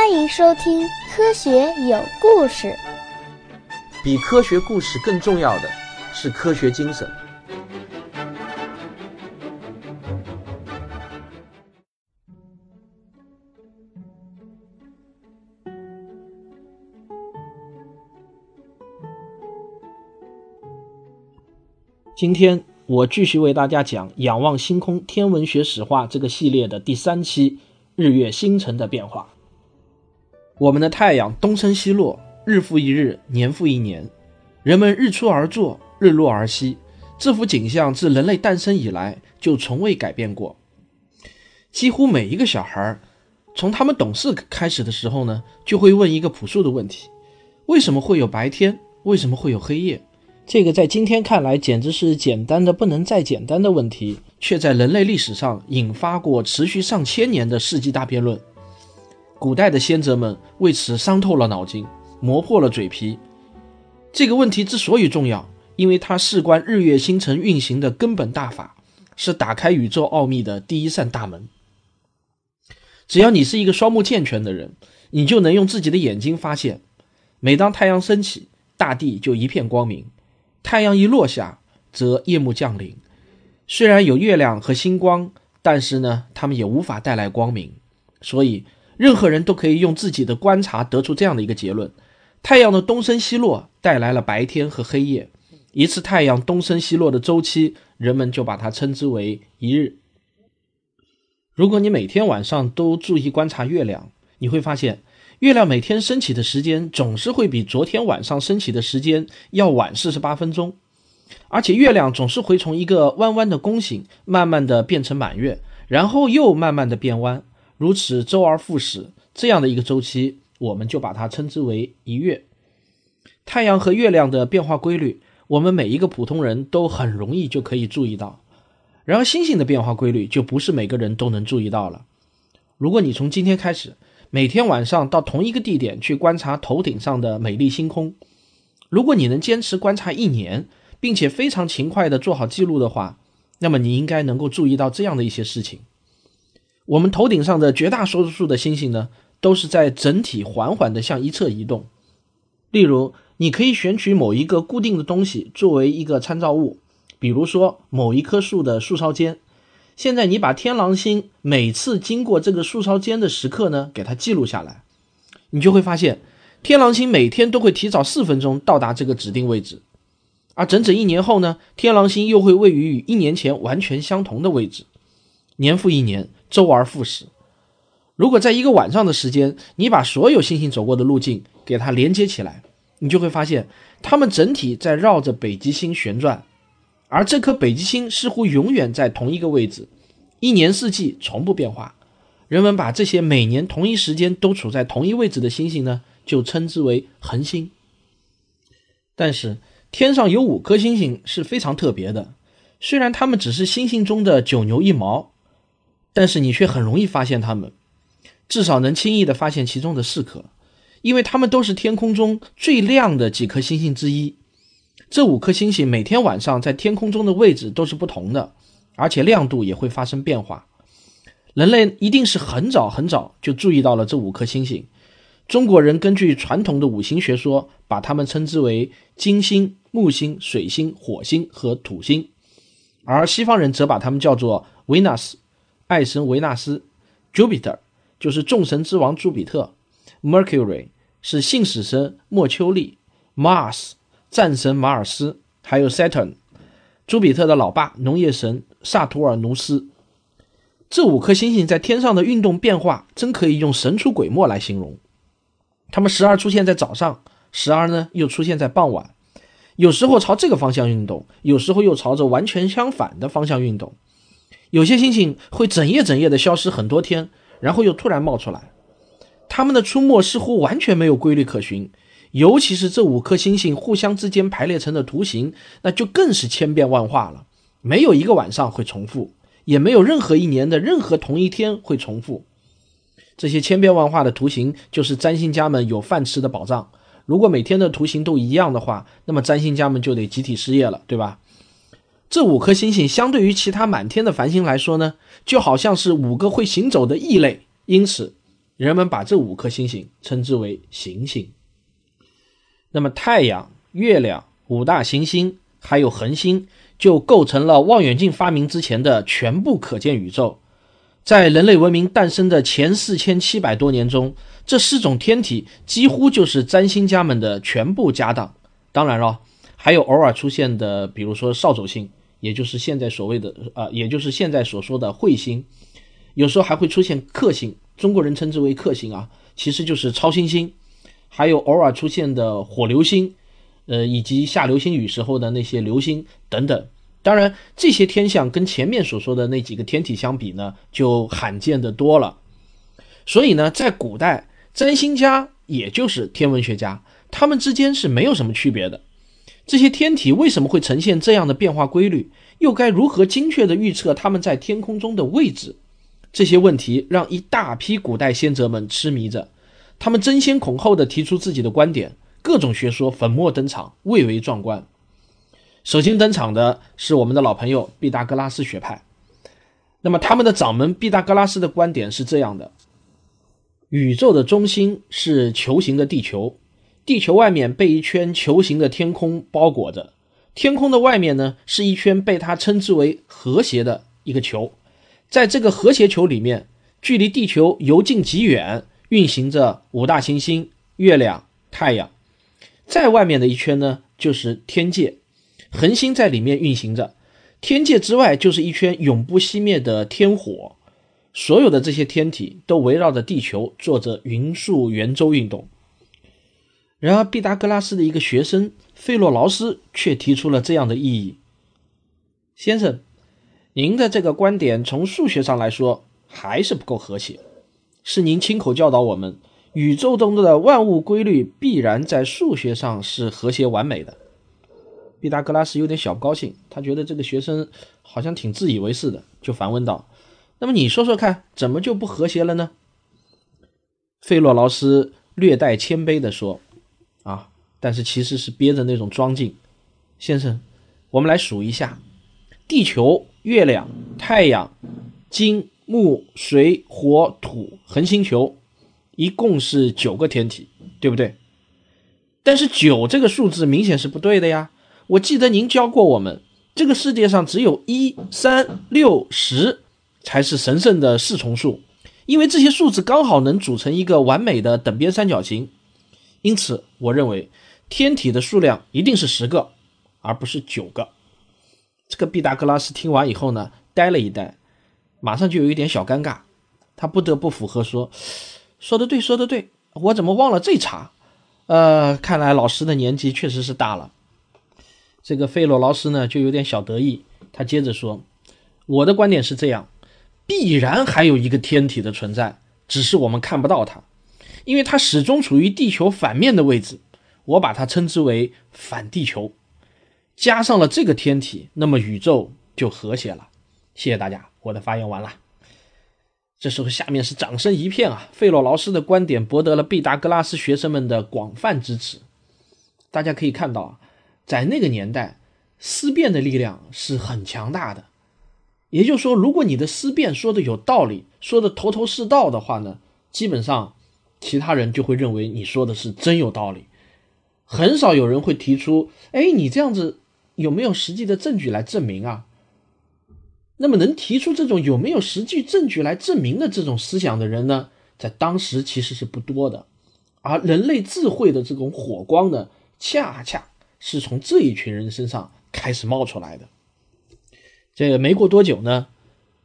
欢迎收听《科学有故事》。比科学故事更重要的是科学精神。今天我继续为大家讲《仰望星空：天文学史话》这个系列的第三期——日月星辰的变化。我们的太阳东升西落，日复一日，年复一年，人们日出而作，日落而息。这幅景象自人类诞生以来就从未改变过。几乎每一个小孩，从他们懂事开始的时候呢，就会问一个朴素的问题：为什么会有白天？为什么会有黑夜？这个在今天看来简直是简单的不能再简单的问题，却在人类历史上引发过持续上千年的世纪大辩论。古代的先哲们为此伤透了脑筋，磨破了嘴皮。这个问题之所以重要，因为它事关日月星辰运行的根本大法，是打开宇宙奥秘的第一扇大门。只要你是一个双目健全的人，你就能用自己的眼睛发现：每当太阳升起，大地就一片光明；太阳一落下，则夜幕降临。虽然有月亮和星光，但是呢，它们也无法带来光明。所以。任何人都可以用自己的观察得出这样的一个结论：太阳的东升西落带来了白天和黑夜。一次太阳东升西落的周期，人们就把它称之为一日。如果你每天晚上都注意观察月亮，你会发现，月亮每天升起的时间总是会比昨天晚上升起的时间要晚四十八分钟，而且月亮总是会从一个弯弯的弓形，慢慢的变成满月，然后又慢慢的变弯。如此周而复始，这样的一个周期，我们就把它称之为一月。太阳和月亮的变化规律，我们每一个普通人都很容易就可以注意到。然而，星星的变化规律就不是每个人都能注意到了。如果你从今天开始，每天晚上到同一个地点去观察头顶上的美丽星空，如果你能坚持观察一年，并且非常勤快地做好记录的话，那么你应该能够注意到这样的一些事情。我们头顶上的绝大多数的星星呢，都是在整体缓缓地向一侧移动。例如，你可以选取某一个固定的东西作为一个参照物，比如说某一棵树的树梢尖。现在，你把天狼星每次经过这个树梢尖的时刻呢，给它记录下来，你就会发现，天狼星每天都会提早四分钟到达这个指定位置，而整整一年后呢，天狼星又会位于与一年前完全相同的位置。年复一年。周而复始。如果在一个晚上的时间，你把所有星星走过的路径给它连接起来，你就会发现，它们整体在绕着北极星旋转，而这颗北极星似乎永远在同一个位置，一年四季从不变化。人们把这些每年同一时间都处在同一位置的星星呢，就称之为恒星。但是，天上有五颗星星是非常特别的，虽然它们只是星星中的九牛一毛。但是你却很容易发现它们，至少能轻易地发现其中的四颗，因为它们都是天空中最亮的几颗星星之一。这五颗星星每天晚上在天空中的位置都是不同的，而且亮度也会发生变化。人类一定是很早很早就注意到了这五颗星星。中国人根据传统的五行学说，把它们称之为金星、木星、水星、火星和土星，而西方人则把它们叫做 Venus。爱神维纳斯，Jupiter 就是众神之王朱比特，Mercury 是信使神莫丘利，Mars 战神马尔斯，还有 Saturn，朱比特的老爸农业神萨图尔努斯。这五颗星星在天上的运动变化，真可以用神出鬼没来形容。它们时而出现在早上，时而呢又出现在傍晚，有时候朝这个方向运动，有时候又朝着完全相反的方向运动。有些星星会整夜整夜的消失很多天，然后又突然冒出来。它们的出没似乎完全没有规律可循，尤其是这五颗星星互相之间排列成的图形，那就更是千变万化了。没有一个晚上会重复，也没有任何一年的任何同一天会重复。这些千变万化的图形就是占星家们有饭吃的保障。如果每天的图形都一样的话，那么占星家们就得集体失业了，对吧？这五颗星星相对于其他满天的繁星来说呢，就好像是五个会行走的异类，因此人们把这五颗星星称之为行星。那么太阳、月亮、五大行星还有恒星，就构成了望远镜发明之前的全部可见宇宙。在人类文明诞生的前四千七百多年中，这四种天体几乎就是占星家们的全部家当。当然了，还有偶尔出现的，比如说扫帚星，也就是现在所谓的啊，也就是现在所说的彗星。有时候还会出现克星，中国人称之为克星啊，其实就是超新星。还有偶尔出现的火流星，呃，以及下流星雨时候的那些流星等等。当然，这些天象跟前面所说的那几个天体相比呢，就罕见的多了。所以呢，在古代，占星家也就是天文学家，他们之间是没有什么区别的。这些天体为什么会呈现这样的变化规律？又该如何精确地预测它们在天空中的位置？这些问题让一大批古代先哲们痴迷着，他们争先恐后地提出自己的观点，各种学说粉墨登场，蔚为壮观。首先登场的是我们的老朋友毕达哥拉斯学派。那么他们的掌门毕达哥拉斯的观点是这样的：宇宙的中心是球形的地球，地球外面被一圈球形的天空包裹着，天空的外面呢是一圈被他称之为和谐的一个球，在这个和谐球里面，距离地球由近及远运行着五大行星、月亮、太阳，在外面的一圈呢就是天界。恒星在里面运行着，天界之外就是一圈永不熄灭的天火，所有的这些天体都围绕着地球做着匀速圆周运动。然而，毕达哥拉斯的一个学生费洛劳斯却提出了这样的异议：“先生，您的这个观点从数学上来说还是不够和谐。是您亲口教导我们，宇宙中的万物规律必然在数学上是和谐完美的。”毕达哥拉斯有点小不高兴，他觉得这个学生好像挺自以为是的，就反问道：“那么你说说看，怎么就不和谐了呢？”费洛劳斯略带谦卑地说：“啊，但是其实是憋着那种装劲。先生，我们来数一下：地球、月亮、太阳、金、木、水、火、土、恒星球，一共是九个天体，对不对？但是九这个数字明显是不对的呀。”我记得您教过我们，这个世界上只有一、三、六、十才是神圣的四重数，因为这些数字刚好能组成一个完美的等边三角形。因此，我认为天体的数量一定是十个，而不是九个。这个毕达哥拉斯听完以后呢，呆了一呆，马上就有一点小尴尬，他不得不附和说：“说的对，说的对，我怎么忘了这茬？呃，看来老师的年纪确实是大了。”这个费洛劳斯呢，就有点小得意。他接着说：“我的观点是这样，必然还有一个天体的存在，只是我们看不到它，因为它始终处于地球反面的位置。我把它称之为反地球。加上了这个天体，那么宇宙就和谐了。”谢谢大家，我的发言完了。这时候下面是掌声一片啊！费洛劳斯的观点博得了毕达哥拉斯学生们的广泛支持。大家可以看到啊。在那个年代，思辨的力量是很强大的。也就是说，如果你的思辨说的有道理，说的头头是道的话呢，基本上其他人就会认为你说的是真有道理。很少有人会提出：“哎，你这样子有没有实际的证据来证明啊？”那么，能提出这种有没有实际证据来证明的这种思想的人呢，在当时其实是不多的。而人类智慧的这种火光呢，恰恰。是从这一群人身上开始冒出来的。这个没过多久呢，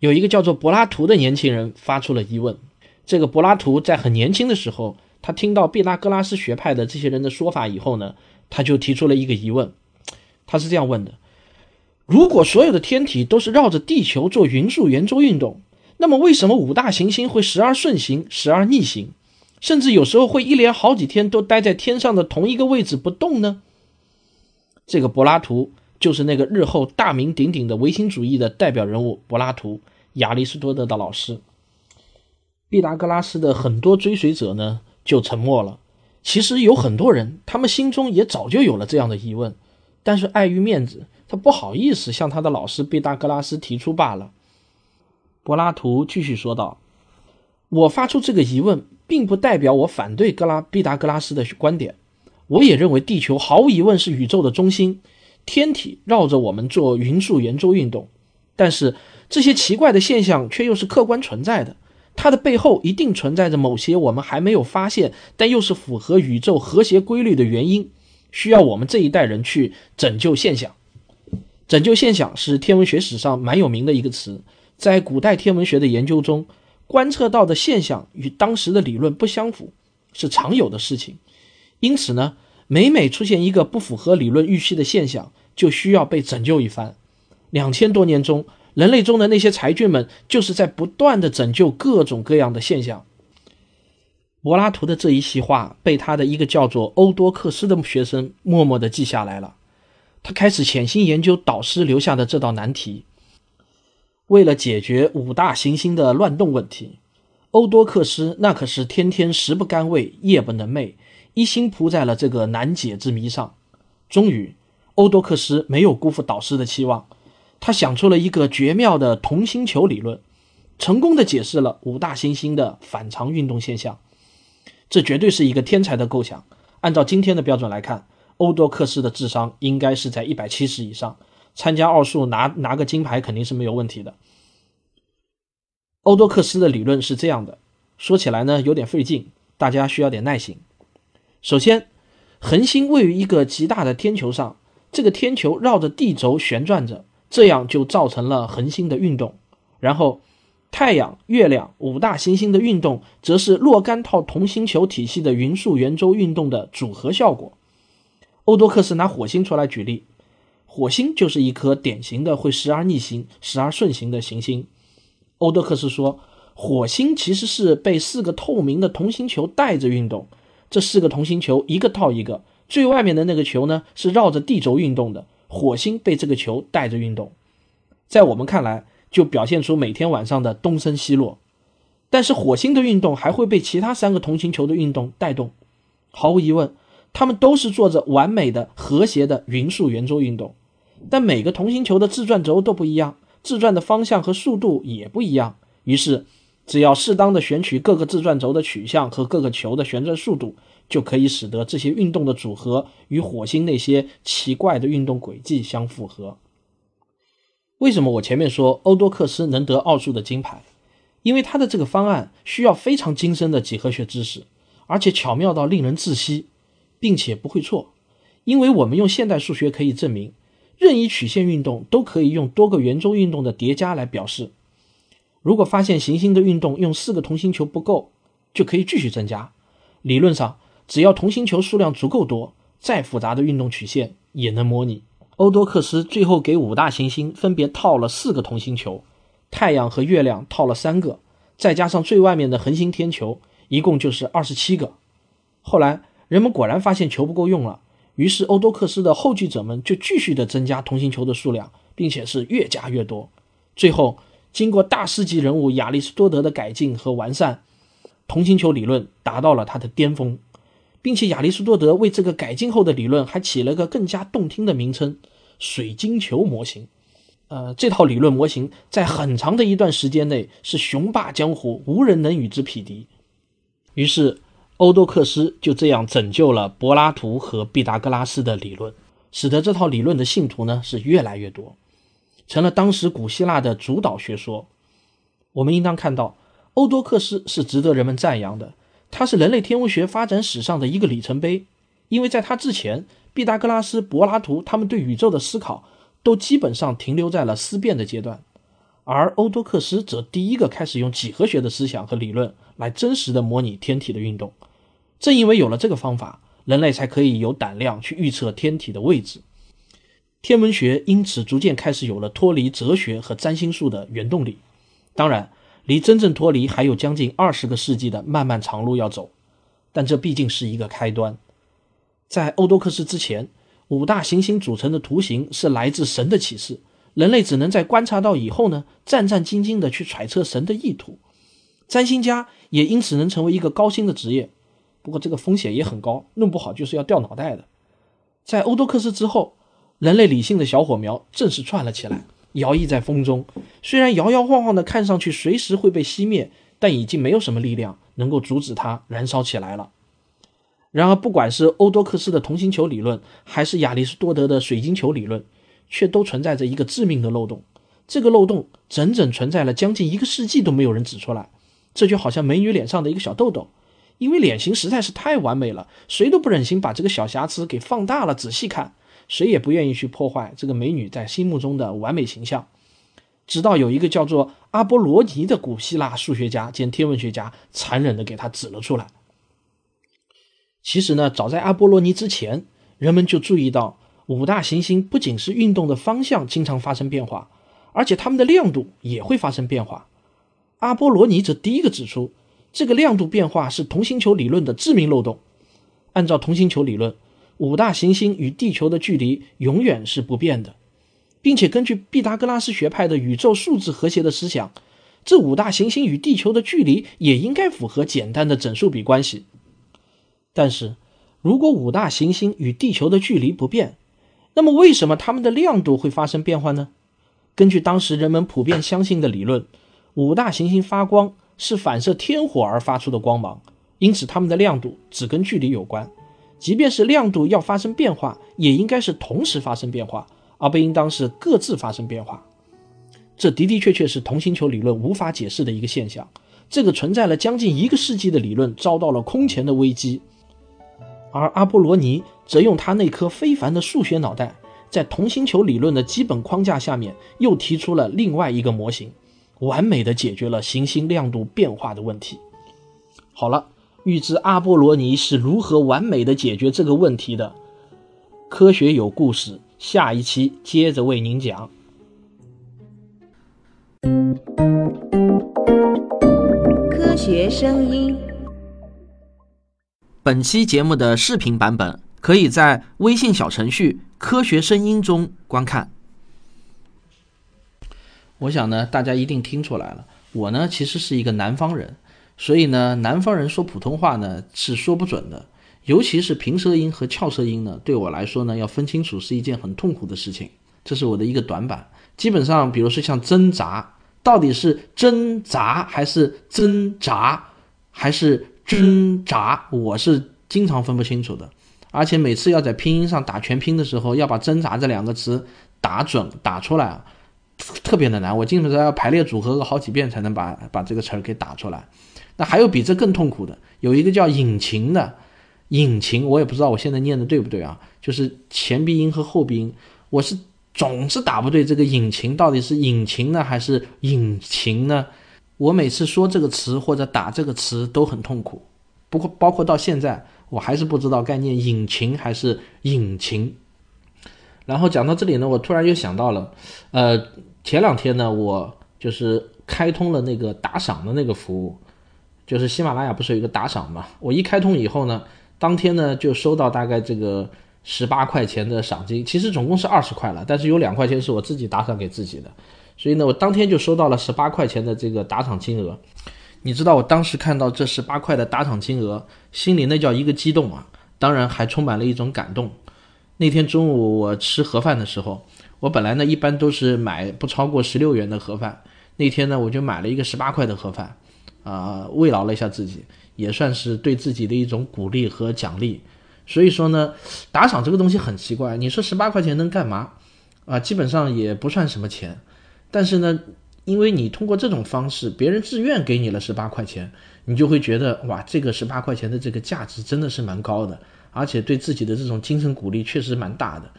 有一个叫做柏拉图的年轻人发出了疑问。这个柏拉图在很年轻的时候，他听到毕达哥拉斯学派的这些人的说法以后呢，他就提出了一个疑问。他是这样问的：如果所有的天体都是绕着地球做匀速圆周运动，那么为什么五大行星会时而顺行，时而逆行，甚至有时候会一连好几天都待在天上的同一个位置不动呢？这个柏拉图就是那个日后大名鼎鼎的唯心主义的代表人物柏拉图，亚里士多德的老师。毕达哥拉斯的很多追随者呢就沉默了。其实有很多人，他们心中也早就有了这样的疑问，但是碍于面子，他不好意思向他的老师毕达哥拉斯提出罢了。柏拉图继续说道：“我发出这个疑问，并不代表我反对格拉毕达哥拉斯的观点。我也认为地球毫无疑问是宇宙的中心，天体绕着我们做匀速圆周运动。但是这些奇怪的现象却又是客观存在的，它的背后一定存在着某些我们还没有发现，但又是符合宇宙和谐规律的原因，需要我们这一代人去拯救现象。拯救现象是天文学史上蛮有名的一个词，在古代天文学的研究中。观测到的现象与当时的理论不相符，是常有的事情。因此呢，每每出现一个不符合理论预期的现象，就需要被拯救一番。两千多年中，人类中的那些才俊们就是在不断的拯救各种各样的现象。柏拉图的这一席话被他的一个叫做欧多克斯的学生默默地记下来了。他开始潜心研究导师留下的这道难题。为了解决五大行星的乱动问题，欧多克斯那可是天天食不甘味，夜不能寐，一心扑在了这个难解之谜上。终于，欧多克斯没有辜负导师的期望，他想出了一个绝妙的同心球理论，成功的解释了五大行星的反常运动现象。这绝对是一个天才的构想。按照今天的标准来看，欧多克斯的智商应该是在一百七十以上。参加奥数拿拿个金牌肯定是没有问题的。欧多克斯的理论是这样的，说起来呢有点费劲，大家需要点耐心。首先，恒星位于一个极大的天球上，这个天球绕着地轴旋转着，这样就造成了恒星的运动。然后，太阳、月亮五大行星的运动，则是若干套同心球体系的匀速圆周运动的组合效果。欧多克斯拿火星出来举例。火星就是一颗典型的会时而逆行、时而顺行的行星。欧多克斯说，火星其实是被四个透明的同心球带着运动。这四个同心球一个套一个，最外面的那个球呢是绕着地轴运动的。火星被这个球带着运动，在我们看来就表现出每天晚上的东升西落。但是火星的运动还会被其他三个同心球的运动带动。毫无疑问，它们都是做着完美的、和谐的匀速圆周运动。但每个同心球的自转轴都不一样，自转的方向和速度也不一样。于是，只要适当的选取各个自转轴的取向和各个球的旋转速度，就可以使得这些运动的组合与火星那些奇怪的运动轨迹相符合。为什么我前面说欧多克斯能得奥数的金牌？因为他的这个方案需要非常精深的几何学知识，而且巧妙到令人窒息，并且不会错。因为我们用现代数学可以证明。任意曲线运动都可以用多个圆周运动的叠加来表示。如果发现行星的运动用四个同心球不够，就可以继续增加。理论上，只要同心球数量足够多，再复杂的运动曲线也能模拟。欧多克斯最后给五大行星分别套了四个同心球，太阳和月亮套了三个，再加上最外面的恒星天球，一共就是二十七个。后来人们果然发现球不够用了。于是，欧多克斯的后继者们就继续的增加同心球的数量，并且是越加越多。最后，经过大师级人物亚里士多德的改进和完善，同心球理论达到了它的巅峰，并且亚里士多德为这个改进后的理论还起了个更加动听的名称——水晶球模型。呃，这套理论模型在很长的一段时间内是雄霸江湖，无人能与之匹敌。于是。欧多克斯就这样拯救了柏拉图和毕达哥拉斯的理论，使得这套理论的信徒呢是越来越多，成了当时古希腊的主导学说。我们应当看到，欧多克斯是值得人们赞扬的，它是人类天文学发展史上的一个里程碑，因为在他之前，毕达哥拉斯、柏拉图他们对宇宙的思考都基本上停留在了思辨的阶段。而欧多克斯则第一个开始用几何学的思想和理论来真实的模拟天体的运动。正因为有了这个方法，人类才可以有胆量去预测天体的位置。天文学因此逐渐开始有了脱离哲学和占星术的原动力。当然，离真正脱离还有将近二十个世纪的漫漫长路要走，但这毕竟是一个开端。在欧多克斯之前，五大行星组成的图形是来自神的启示。人类只能在观察到以后呢，战战兢兢地去揣测神的意图。占星家也因此能成为一个高薪的职业，不过这个风险也很高，弄不好就是要掉脑袋的。在欧多克斯之后，人类理性的小火苗正式窜了起来，摇曳在风中。虽然摇摇晃晃的，看上去随时会被熄灭，但已经没有什么力量能够阻止它燃烧起来了。然而，不管是欧多克斯的同心球理论，还是亚里士多德的水晶球理论，却都存在着一个致命的漏洞。这个漏洞整整存在了将近一个世纪都没有人指出来。这就好像美女脸上的一个小痘痘，因为脸型实在是太完美了，谁都不忍心把这个小瑕疵给放大了仔细看，谁也不愿意去破坏这个美女在心目中的完美形象。直到有一个叫做阿波罗尼的古希腊数学家兼天文学家，残忍地给他指了出来。其实呢，早在阿波罗尼之前，人们就注意到五大行星不仅是运动的方向经常发生变化，而且它们的亮度也会发生变化。阿波罗尼则第一个指出，这个亮度变化是同心球理论的致命漏洞。按照同心球理论，五大行星与地球的距离永远是不变的，并且根据毕达哥拉斯学派的宇宙数字和谐的思想，这五大行星与地球的距离也应该符合简单的整数比关系。但是，如果五大行星与地球的距离不变，那么为什么它们的亮度会发生变化呢？根据当时人们普遍相信的理论，五大行星发光是反射天火而发出的光芒，因此它们的亮度只跟距离有关。即便是亮度要发生变化，也应该是同时发生变化，而不应当是各自发生变化。这的的确确是同星球理论无法解释的一个现象。这个存在了将近一个世纪的理论遭到了空前的危机。而阿波罗尼则用他那颗非凡的数学脑袋，在同心球理论的基本框架下面，又提出了另外一个模型，完美的解决了行星亮度变化的问题。好了，预知阿波罗尼是如何完美的解决这个问题的，科学有故事，下一期接着为您讲。科学声音。本期节目的视频版本可以在微信小程序“科学声音”中观看。我想呢，大家一定听出来了，我呢其实是一个南方人，所以呢，南方人说普通话呢是说不准的，尤其是平舌音和翘舌音呢，对我来说呢要分清楚是一件很痛苦的事情，这是我的一个短板。基本上，比如说像挣扎，到底是挣扎还是挣扎还是？挣扎，我是经常分不清楚的，而且每次要在拼音上打全拼的时候，要把“挣扎”这两个词打准打出来啊，特别的难。我基本上要排列组合个好几遍才能把把这个词儿给打出来。那还有比这更痛苦的，有一个叫“引擎”的，“引擎”我也不知道我现在念的对不对啊？就是前鼻音和后鼻音，我是总是打不对。这个“引擎”到底是“引擎”呢，还是“引擎”呢？我每次说这个词或者打这个词都很痛苦，不过包括到现在，我还是不知道该念引擎还是引擎。然后讲到这里呢，我突然又想到了，呃，前两天呢，我就是开通了那个打赏的那个服务，就是喜马拉雅不是有一个打赏嘛？我一开通以后呢，当天呢就收到大概这个十八块钱的赏金，其实总共是二十块了，但是有两块钱是我自己打赏给自己的。所以呢，我当天就收到了十八块钱的这个打赏金额。你知道我当时看到这十八块的打赏金额，心里那叫一个激动啊！当然还充满了一种感动。那天中午我吃盒饭的时候，我本来呢一般都是买不超过十六元的盒饭，那天呢我就买了一个十八块的盒饭，啊，慰劳了一下自己，也算是对自己的一种鼓励和奖励。所以说呢，打赏这个东西很奇怪，你说十八块钱能干嘛？啊，基本上也不算什么钱。但是呢，因为你通过这种方式，别人自愿给你了十八块钱，你就会觉得哇，这个十八块钱的这个价值真的是蛮高的，而且对自己的这种精神鼓励确实蛮大的。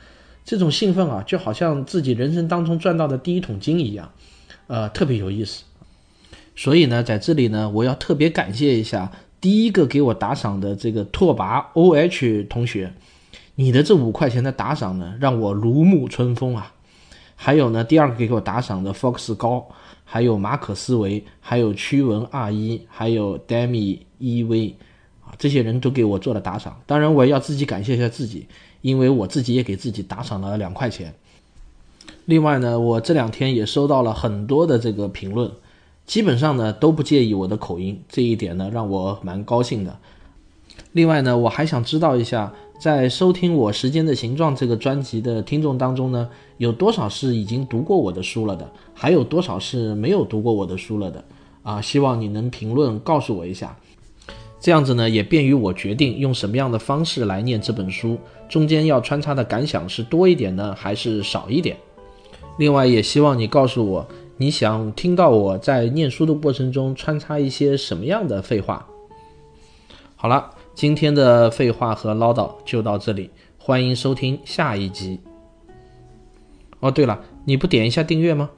这种兴奋啊，就好像自己人生当中赚到的第一桶金一样，呃，特别有意思。所以呢，在这里呢，我要特别感谢一下第一个给我打赏的这个拓跋 O H 同学，你的这五块钱的打赏呢，让我如沐春风啊。还有呢，第二个给我打赏的 Fox 高，还有马可思维，还有驱蚊二一，还有 Demi EV，啊，这些人都给我做了打赏。当然，我也要自己感谢一下自己，因为我自己也给自己打赏了两块钱。另外呢，我这两天也收到了很多的这个评论，基本上呢都不介意我的口音，这一点呢让我蛮高兴的。另外呢，我还想知道一下。在收听我《时间的形状》这个专辑的听众当中呢，有多少是已经读过我的书了的？还有多少是没有读过我的书了的？啊，希望你能评论告诉我一下，这样子呢也便于我决定用什么样的方式来念这本书，中间要穿插的感想是多一点呢，还是少一点？另外也希望你告诉我，你想听到我在念书的过程中穿插一些什么样的废话？好了，今天的废话和唠叨就到这里，欢迎收听下一集。哦，对了，你不点一下订阅吗？